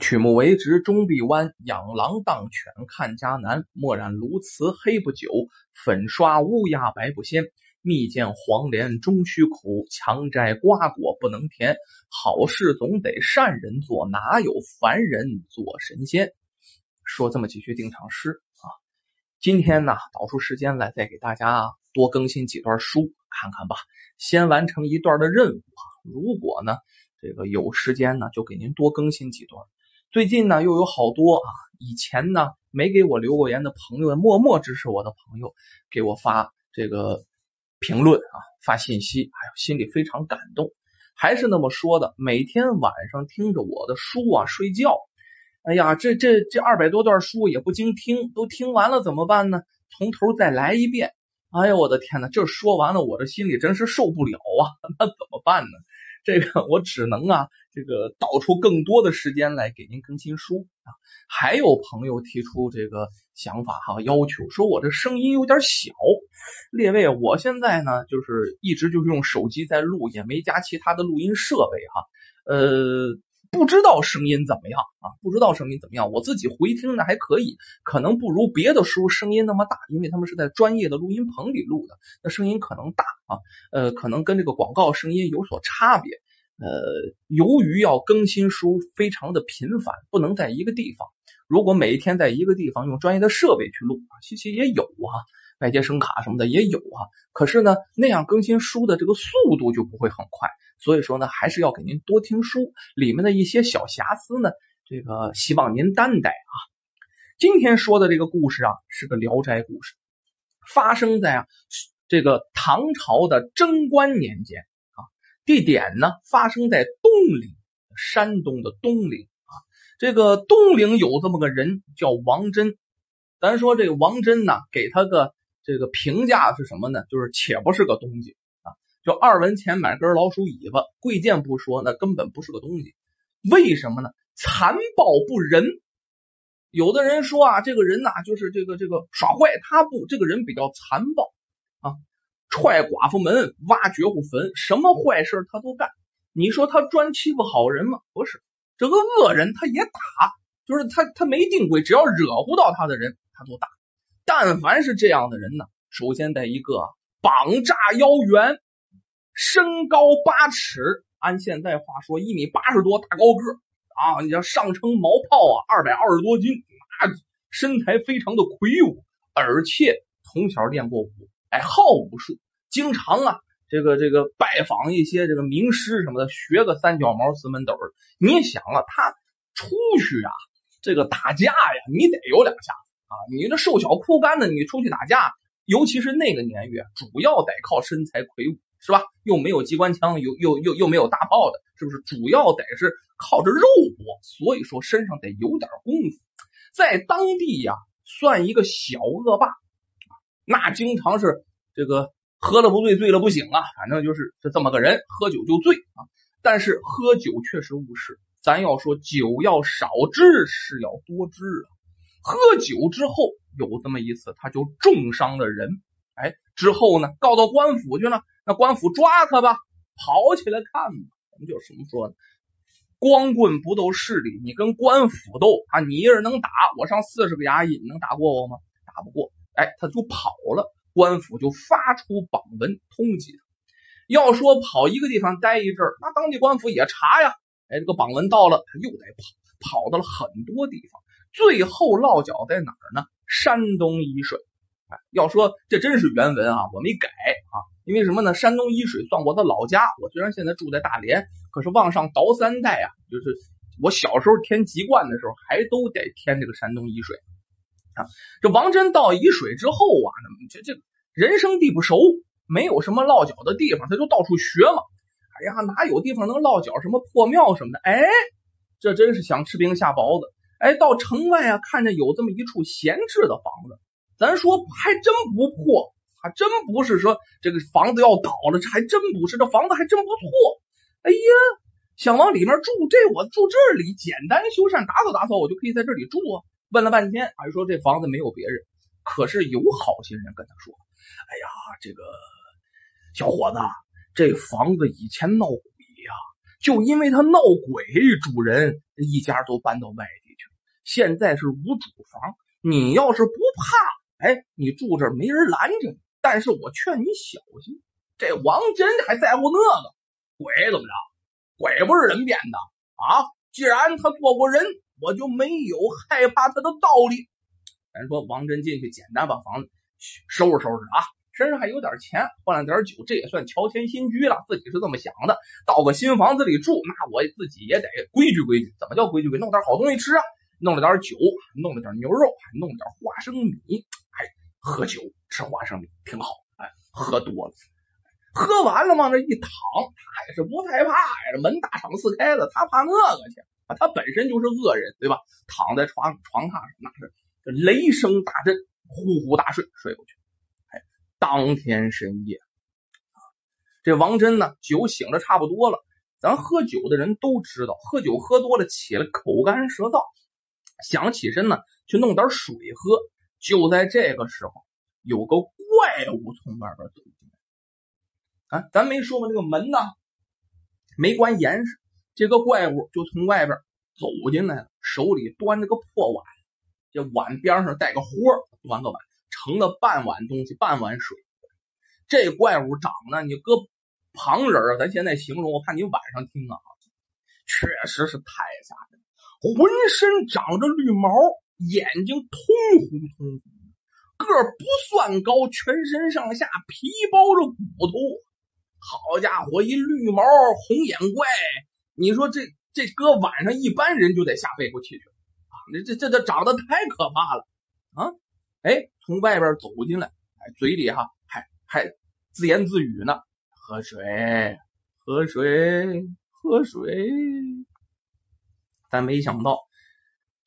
曲目为直终必弯，养狼当犬看家难。墨染鸬鹚黑不久，粉刷乌鸦白不鲜。蜜饯黄连终须苦，强摘瓜果不能甜。好事总得善人做，哪有凡人做神仙？说这么几句定场诗啊。今天呢，导出时间来，再给大家多更新几段书看看吧。先完成一段的任务啊。如果呢，这个有时间呢，就给您多更新几段。最近呢，又有好多啊，以前呢没给我留过言的朋友，默默支持我的朋友，给我发这个评论啊，发信息，哎呦，心里非常感动。还是那么说的，每天晚上听着我的书啊睡觉，哎呀，这这这二百多段书也不经听，都听完了怎么办呢？从头再来一遍。哎呦，我的天呐，这说完了，我的心里真是受不了啊，那怎么办呢？这个我只能啊，这个倒出更多的时间来给您更新书啊。还有朋友提出这个想法哈，要求说我这声音有点小。列位，我现在呢就是一直就是用手机在录，也没加其他的录音设备哈。呃，不知道声音怎么样啊？不知道声音怎么样？我自己回听呢还可以，可能不如别的书声音那么大，因为他们是在专业的录音棚里录的，那声音可能大啊。呃，可能跟这个广告声音有所差别。呃，由于要更新书非常的频繁，不能在一个地方。如果每一天在一个地方用专业的设备去录，其实也有啊，外接声卡什么的也有啊。可是呢，那样更新书的这个速度就不会很快。所以说呢，还是要给您多听书，里面的一些小瑕疵呢，这个希望您担待啊。今天说的这个故事啊，是个聊斋故事，发生在啊这个唐朝的贞观年间啊。地点呢，发生在东陵，山东的东陵啊。这个东陵有这么个人叫王真，咱说这个王真呢，给他个这个评价是什么呢？就是且不是个东西，就二文钱买根老鼠尾巴，贵贱不说，那根本不是个东西。为什么呢？残暴不仁。有的人说啊，这个人呐，就是这个这个耍坏，他不，这个人比较残暴啊。踹寡妇门，挖绝户坟，什么坏事他都干。你说他专欺负好人吗？不是，这个恶人他也打，就是他他没定规，只要惹不到他的人，他都打。但凡是这样的人呢，首先得一个绑炸腰圆，身高八尺，按现在话说一米八十多大高个啊，你要上称毛炮啊，二百二十多斤，那身材非常的魁梧，而且从小练过武。哎，好武术，经常啊，这个这个拜访一些这个名师什么的，学个三脚猫四门斗。你想啊，他出去啊，这个打架呀，你得有两下子啊。你这瘦小枯干的，你出去打架，尤其是那个年月，主要得靠身材魁梧，是吧？又没有机关枪，又又又又没有大炮的，是不是？主要得是靠着肉搏，所以说身上得有点功夫，在当地呀，算一个小恶霸。那经常是这个喝了不醉，醉了不醒啊，反正就是是这么个人，喝酒就醉啊。但是喝酒确实误事，咱要说酒要少知，是要多知啊。喝酒之后有这么一次，他就重伤了人，哎，之后呢告到官府去了，那官府抓他吧，跑起来看吧。咱们就什么说呢？光棍不斗势力，你跟官府斗啊，你一人能打我上四十个衙役，你能打过我吗？打不过。哎，他就跑了，官府就发出榜文通缉他。要说跑一个地方待一阵儿，那当地官府也查呀。哎，这个榜文到了，他又得跑，跑到了很多地方，最后落脚在哪儿呢？山东沂水。哎，要说这真是原文啊，我没改啊，因为什么呢？山东沂水算我的老家。我虽然现在住在大连，可是往上倒三代啊，就是我小时候填籍贯的时候，还都得填这个山东沂水啊。这王真到沂水之后啊，这这人生地不熟，没有什么落脚的地方，他就到处学嘛。哎呀，哪有地方能落脚？什么破庙什么的？哎，这真是想吃冰下雹子。哎，到城外啊，看见有这么一处闲置的房子，咱说还真不破，还真不是说这个房子要倒了，这还真不是，这房子还真不错。哎呀，想往里面住，这我住这里简单修缮打扫打扫，我就可以在这里住啊。问了半天，还说这房子没有别人，可是有好心人跟他说：“哎呀，这个小伙子，这房子以前闹鬼呀，就因为他闹鬼，主人一家都搬到外地去了。现在是无主房，你要是不怕，哎，你住这没人拦着你。但是我劝你小心，这王真还在乎那个鬼怎么着？鬼不是人变的啊！既然他做过人，我就没有害怕他的道理。咱说王真进去，简单把房子收拾收拾啊，身上还有点钱，换了点酒，这也算乔迁新居了。自己是这么想的，到个新房子里住，那我自己也得规矩规矩。怎么叫规矩规？弄点好东西吃啊，弄了点酒，弄了点牛肉，还弄点花生米，哎，喝酒吃花生米挺好。哎，喝多了，喝完了往那一躺，他也是不害怕呀。这门大敞四开了，他怕那个去啊？他本身就是恶人，对吧？躺在床床榻上，那是。雷声大震，呼呼大睡，睡过去。哎，当天深夜，这王真呢，酒醒的差不多了。咱喝酒的人都知道，喝酒喝多了起来口干舌燥，想起身呢去弄点水喝。就在这个时候，有个怪物从外边走进来。啊，咱没说过这个门呢，没关严实，这个怪物就从外边走进来了，手里端着个破碗。这碗边上带个豁，端个碗盛了半碗东西，半碗水。这怪物长得，你搁旁人啊，咱现在形容，我怕你晚上听啊，确实是太吓人。浑身长着绿毛，眼睛通红通红，个不算高，全身上下皮包着骨头。好家伙，一绿毛红眼怪，你说这这搁晚上，一般人就得吓背过气去了。这这这这长得太可怕了啊！哎，从外边走进来，哎，嘴里哈还还自言自语呢，喝水，喝水，喝水。但没想到，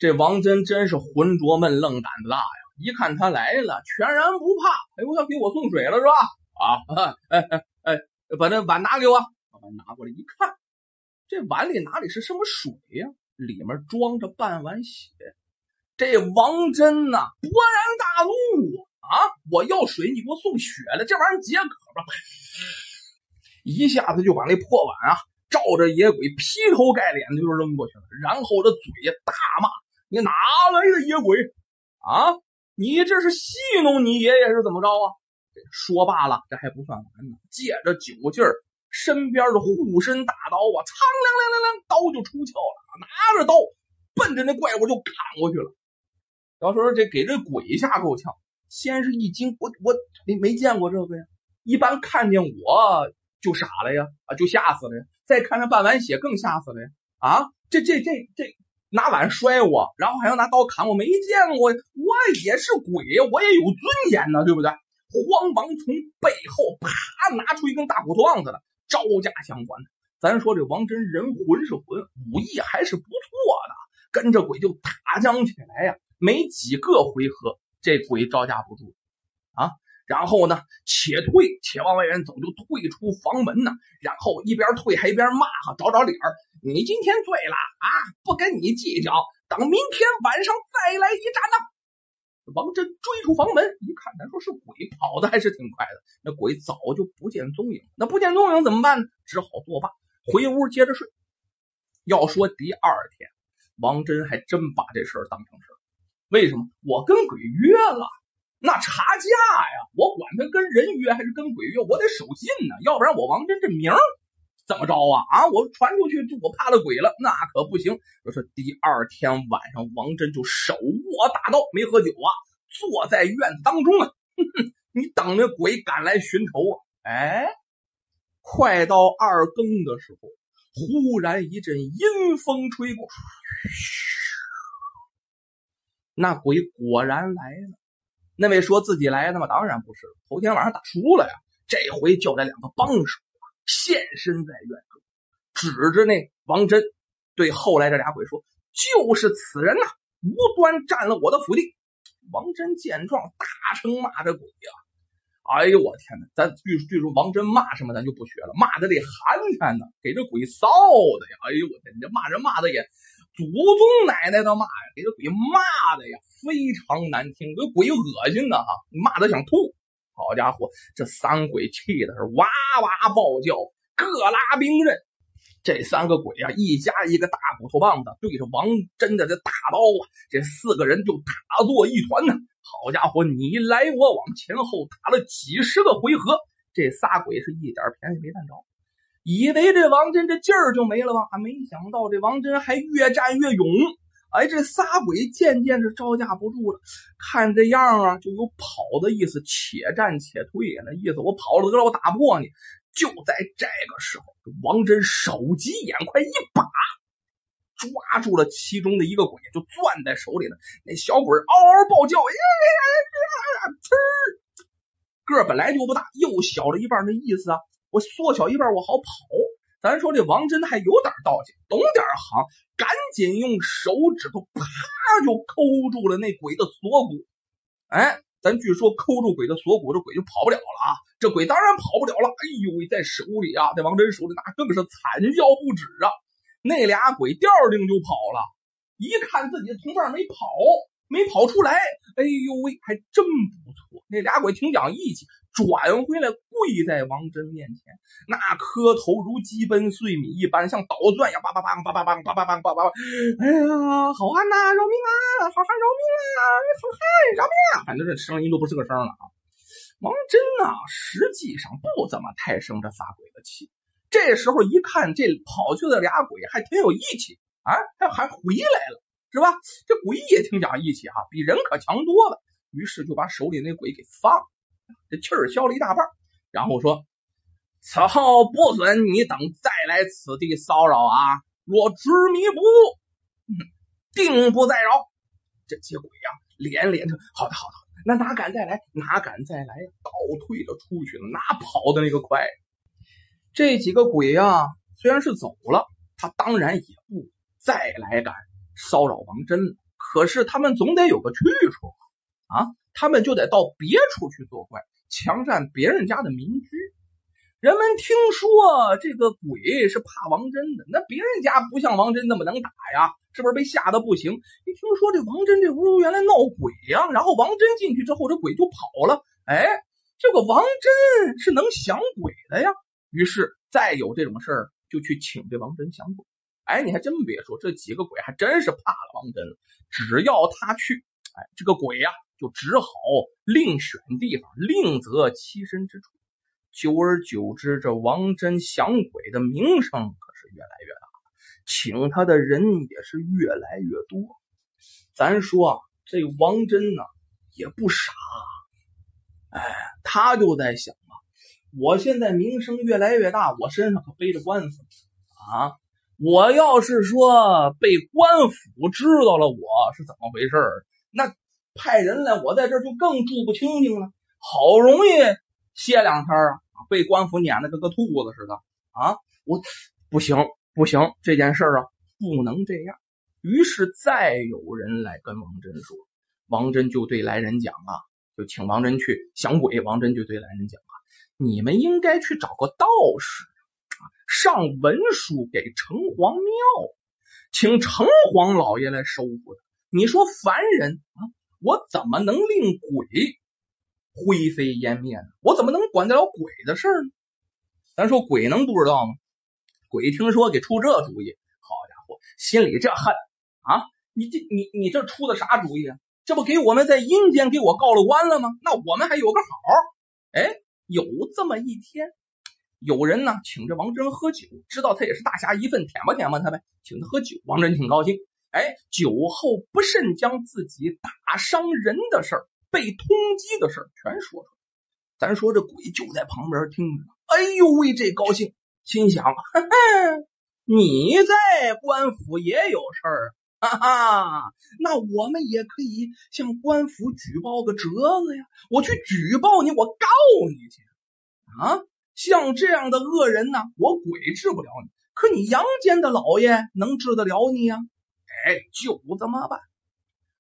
这王真真是浑浊闷愣胆子大呀！一看他来了，全然不怕。哎呦，要给我送水了是吧？啊，哎哎哎，把那碗拿给我，把碗拿过来一看，这碗里哪里是什么水呀？里面装着半碗血，这王真呐勃然大怒啊！我要水，你给我送血来，这玩意儿解渴吧？一下子就把那破碗啊照着野鬼劈头盖脸的就扔过去了，然后这嘴大骂：“你哪来的野鬼啊？你这是戏弄你爷爷是怎么着啊？”说罢了，这还不算完呢，借着酒劲儿。身边的护身大刀啊，苍凉凉凉凉，刀就出鞘了。拿着刀奔着那怪物就砍过去了。要说这给这鬼吓够呛，先是一惊，我我没没见过这个呀，一般看见我就傻了呀，啊就吓死了呀。再看那半碗血更吓死了呀，啊这这这这拿碗摔我，然后还要拿刀砍我，没见过，我也是鬼，我也有尊严呢，对不对？慌忙从背后啪拿出一根大骨头棒子来。招架相关的，咱说这王真人魂是魂，武艺还是不错的，跟着鬼就打将起来呀，没几个回合，这鬼招架不住啊。然后呢，且退且往外边走，就退出房门呢。然后一边退还一边骂哈，找找理儿。你今天醉了啊，不跟你计较，等明天晚上再来一战呢。王真追出房门，一看，咱说是鬼，跑的还是挺快的。那鬼早就不见踪影，那不见踪影怎么办呢？只好作罢，回屋接着睡。要说第二天，王真还真把这事儿当成事儿。为什么？我跟鬼约了，那查价呀，我管他跟人约还是跟鬼约，我得守信呢，要不然我王真这名怎么着啊？啊，我传出去，就我怕了鬼了，那可不行。说第二天晚上，王真就手握大刀，没喝酒啊，坐在院子当中啊，哼哼，你等那鬼赶来寻仇啊！哎，快到二更的时候，忽然一阵阴风吹过，那鬼果然来了。那位说自己来的吗？当然不是，头天晚上打输了呀，这回叫来两个帮手。现身在院中，指着那王真，对后来这俩鬼说：“就是此人呐，无端占了我的府地。”王真见状，大声骂这鬼呀！哎呦我天哪！咱据据说王真骂什么，咱就不学了，骂的这寒碜呢，给这鬼臊的呀！哎呦我天，你这骂人骂的也祖宗奶奶的骂呀，给这鬼骂的呀，非常难听，这鬼恶心的哈，骂的想吐。好家伙，这三鬼气的是哇哇暴叫，各拉兵刃。这三个鬼啊，一家一个大骨头棒子，对着王真的这大刀啊，这四个人就打作一团呢。好家伙，你来我往，前后打了几十个回合，这仨鬼是一点便宜没占着，以为这王真这劲儿就没了吧？没想到这王真还越战越勇。哎，这仨鬼渐渐是招架不住了，看这样啊，就有跑的意思，且战且退呀。那意思我跑了得了，我打不过你。就在这个时候，王真手疾眼快，一把抓住了其中的一个鬼，就攥在手里了。那小鬼嗷嗷暴叫，呀呀呀！个本来就不大，又小了一半，那意思啊，我缩小一半，我好跑。咱说这王真还有点道行，懂点行，赶紧用手指头啪就抠住了那鬼的锁骨。哎。咱据说抠住鬼的锁骨，这鬼就跑不了了啊！这鬼当然跑不了了。哎呦喂，在手里啊，在王真手里那更是惨叫不止啊！那俩鬼调令就跑了，一看自己的同伴没跑，没跑出来，哎呦喂，还真不错。那俩鬼挺讲义气。转回来，跪在王真面前，那磕头如鸡奔碎米一般，像捣钻呀，叭叭叭叭叭叭叭叭叭叭叭！哎呀，好汉呐，饶命啊！好汉饶命啊！好汉饶命啊！反正这声音都不是个声了啊。王真啊，实际上不怎么太生这仨鬼的气。这时候一看，这跑去的俩鬼还挺有义气啊，还还回来了，是吧？这鬼也挺讲义气哈，比人可强多了。于是就把手里那鬼给放了。这气儿消了一大半，然后说：“此后不准你等再来此地骚扰啊！若执迷不悟，定不再饶。”这些鬼呀，连连着：“好的，好的，那哪敢再来？哪敢再来？”倒退了出去了，哪跑的那个快？这几个鬼呀，虽然是走了，他当然也不再来敢骚扰王真了。可是他们总得有个去处啊！他们就得到别处去作怪，强占别人家的民居。人们听说这个鬼是怕王真的，那别人家不像王真那么能打呀，是不是被吓得不行？一听说这王真这屋原来闹鬼呀，然后王真进去之后，这鬼就跑了。哎，这个王真是能降鬼的呀。于是再有这种事儿，就去请这王真降鬼。哎，你还真别说，这几个鬼还真是怕了王真了。只要他去，哎，这个鬼呀。就只好另选地方，另择栖身之处。久而久之，这王真降鬼的名声可是越来越大，请他的人也是越来越多。咱说啊这王真呢也不傻，哎，他就在想啊，我现在名声越来越大，我身上可背着官司啊！我要是说被官府知道了我是怎么回事那。派人来，我在这就更住不清静了。好容易歇两天啊，被官府撵的跟个兔子似的啊！我不行不行，这件事啊不能这样。于是再有人来跟王真说，王真就对来人讲啊，就请王真去降鬼。王真就对来人讲啊，你们应该去找个道士啊，上文书给城隍庙，请城隍老爷来收服他。你说凡人啊？我怎么能令鬼灰飞烟灭呢？我怎么能管得了鬼的事呢？咱说鬼能不知道吗？鬼听说给出这主意，好家伙，心里这恨啊！你这你你这出的啥主意啊？这不给我们在阴间给我告了官了吗？那我们还有个好。哎，有这么一天，有人呢请这王真喝酒，知道他也是大侠一份，舔吧舔吧他呗，请他喝酒，王真挺高兴。哎，酒后不慎将自己打伤人的事儿、被通缉的事儿全说出来。咱说这鬼就在旁边听着，哎呦喂，这高兴，心想：哈哈，你在官府也有事儿，哈哈，那我们也可以向官府举报个折子呀。我去举报你，我告你去啊！像这样的恶人呢，我鬼治不了你，可你阳间的老爷能治得了你呀？就这么办。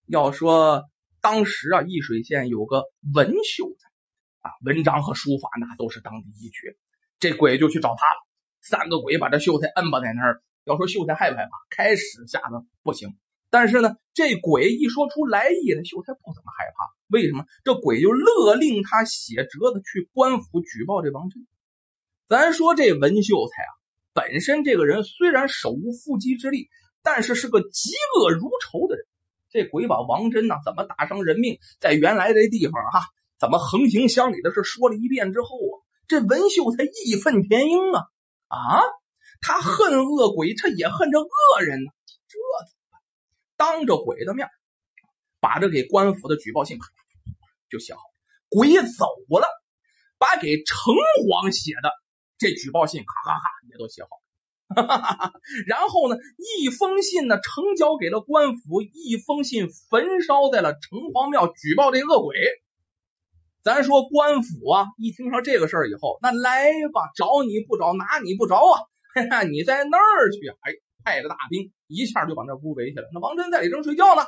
要说当时啊，易水县有个文秀才啊，文章和书法那都是当地一绝。这鬼就去找他了，三个鬼把这秀才摁把在那儿。要说秀才害不害怕？开始吓得不行，但是呢，这鬼一说出来意来，秀才不怎么害怕。为什么？这鬼就勒令他写折子去官府举报这王真。咱说这文秀才啊，本身这个人虽然手无缚鸡之力，但是是个嫉恶如仇的人。这鬼把王真呐怎么打伤人命，在原来这地方哈，怎么横行乡里的事说了一遍之后啊，这文秀才义愤填膺啊啊！他恨恶鬼，他也恨这恶人呢，这怎么？当着鬼的面，把这给官府的举报信就写好。鬼走了，把给城隍写的这举报信，咔咔咔也都写好。然后呢，一封信呢呈交给了官府，一封信焚烧在了城隍庙，举报这恶鬼。咱说官府啊，一听说这个事儿以后，那来吧，找你不找，拿你不着啊！你在那儿去，哎，派个大兵，一下就把那屋围起来。那王真在里正睡觉呢，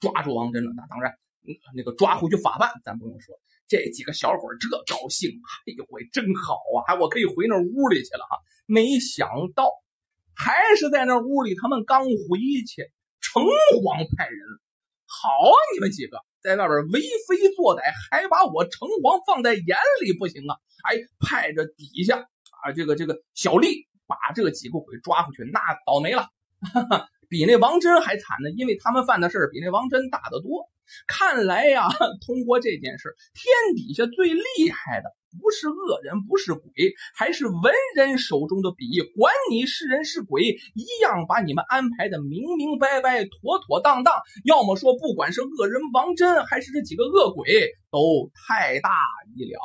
抓住王真了，那当然。那个抓回去法办，咱不用说，这几个小伙这高兴，哎呦喂，真好啊！我可以回那屋里去了哈。没想到还是在那屋里，他们刚回去，城隍派人，好啊你们几个在外边为非作歹，还把我城隍放在眼里，不行啊！哎，派着底下啊，这个这个小吏把这几个鬼抓回去，那倒霉了。哈哈。比那王真还惨呢，因为他们犯的事比那王真大得多。看来呀，通过这件事，天底下最厉害的不是恶人，不是鬼，还是文人手中的笔。管你是人是鬼，一样把你们安排的明明白白、妥妥当当。要么说，不管是恶人王真，还是这几个恶鬼，都太大意了。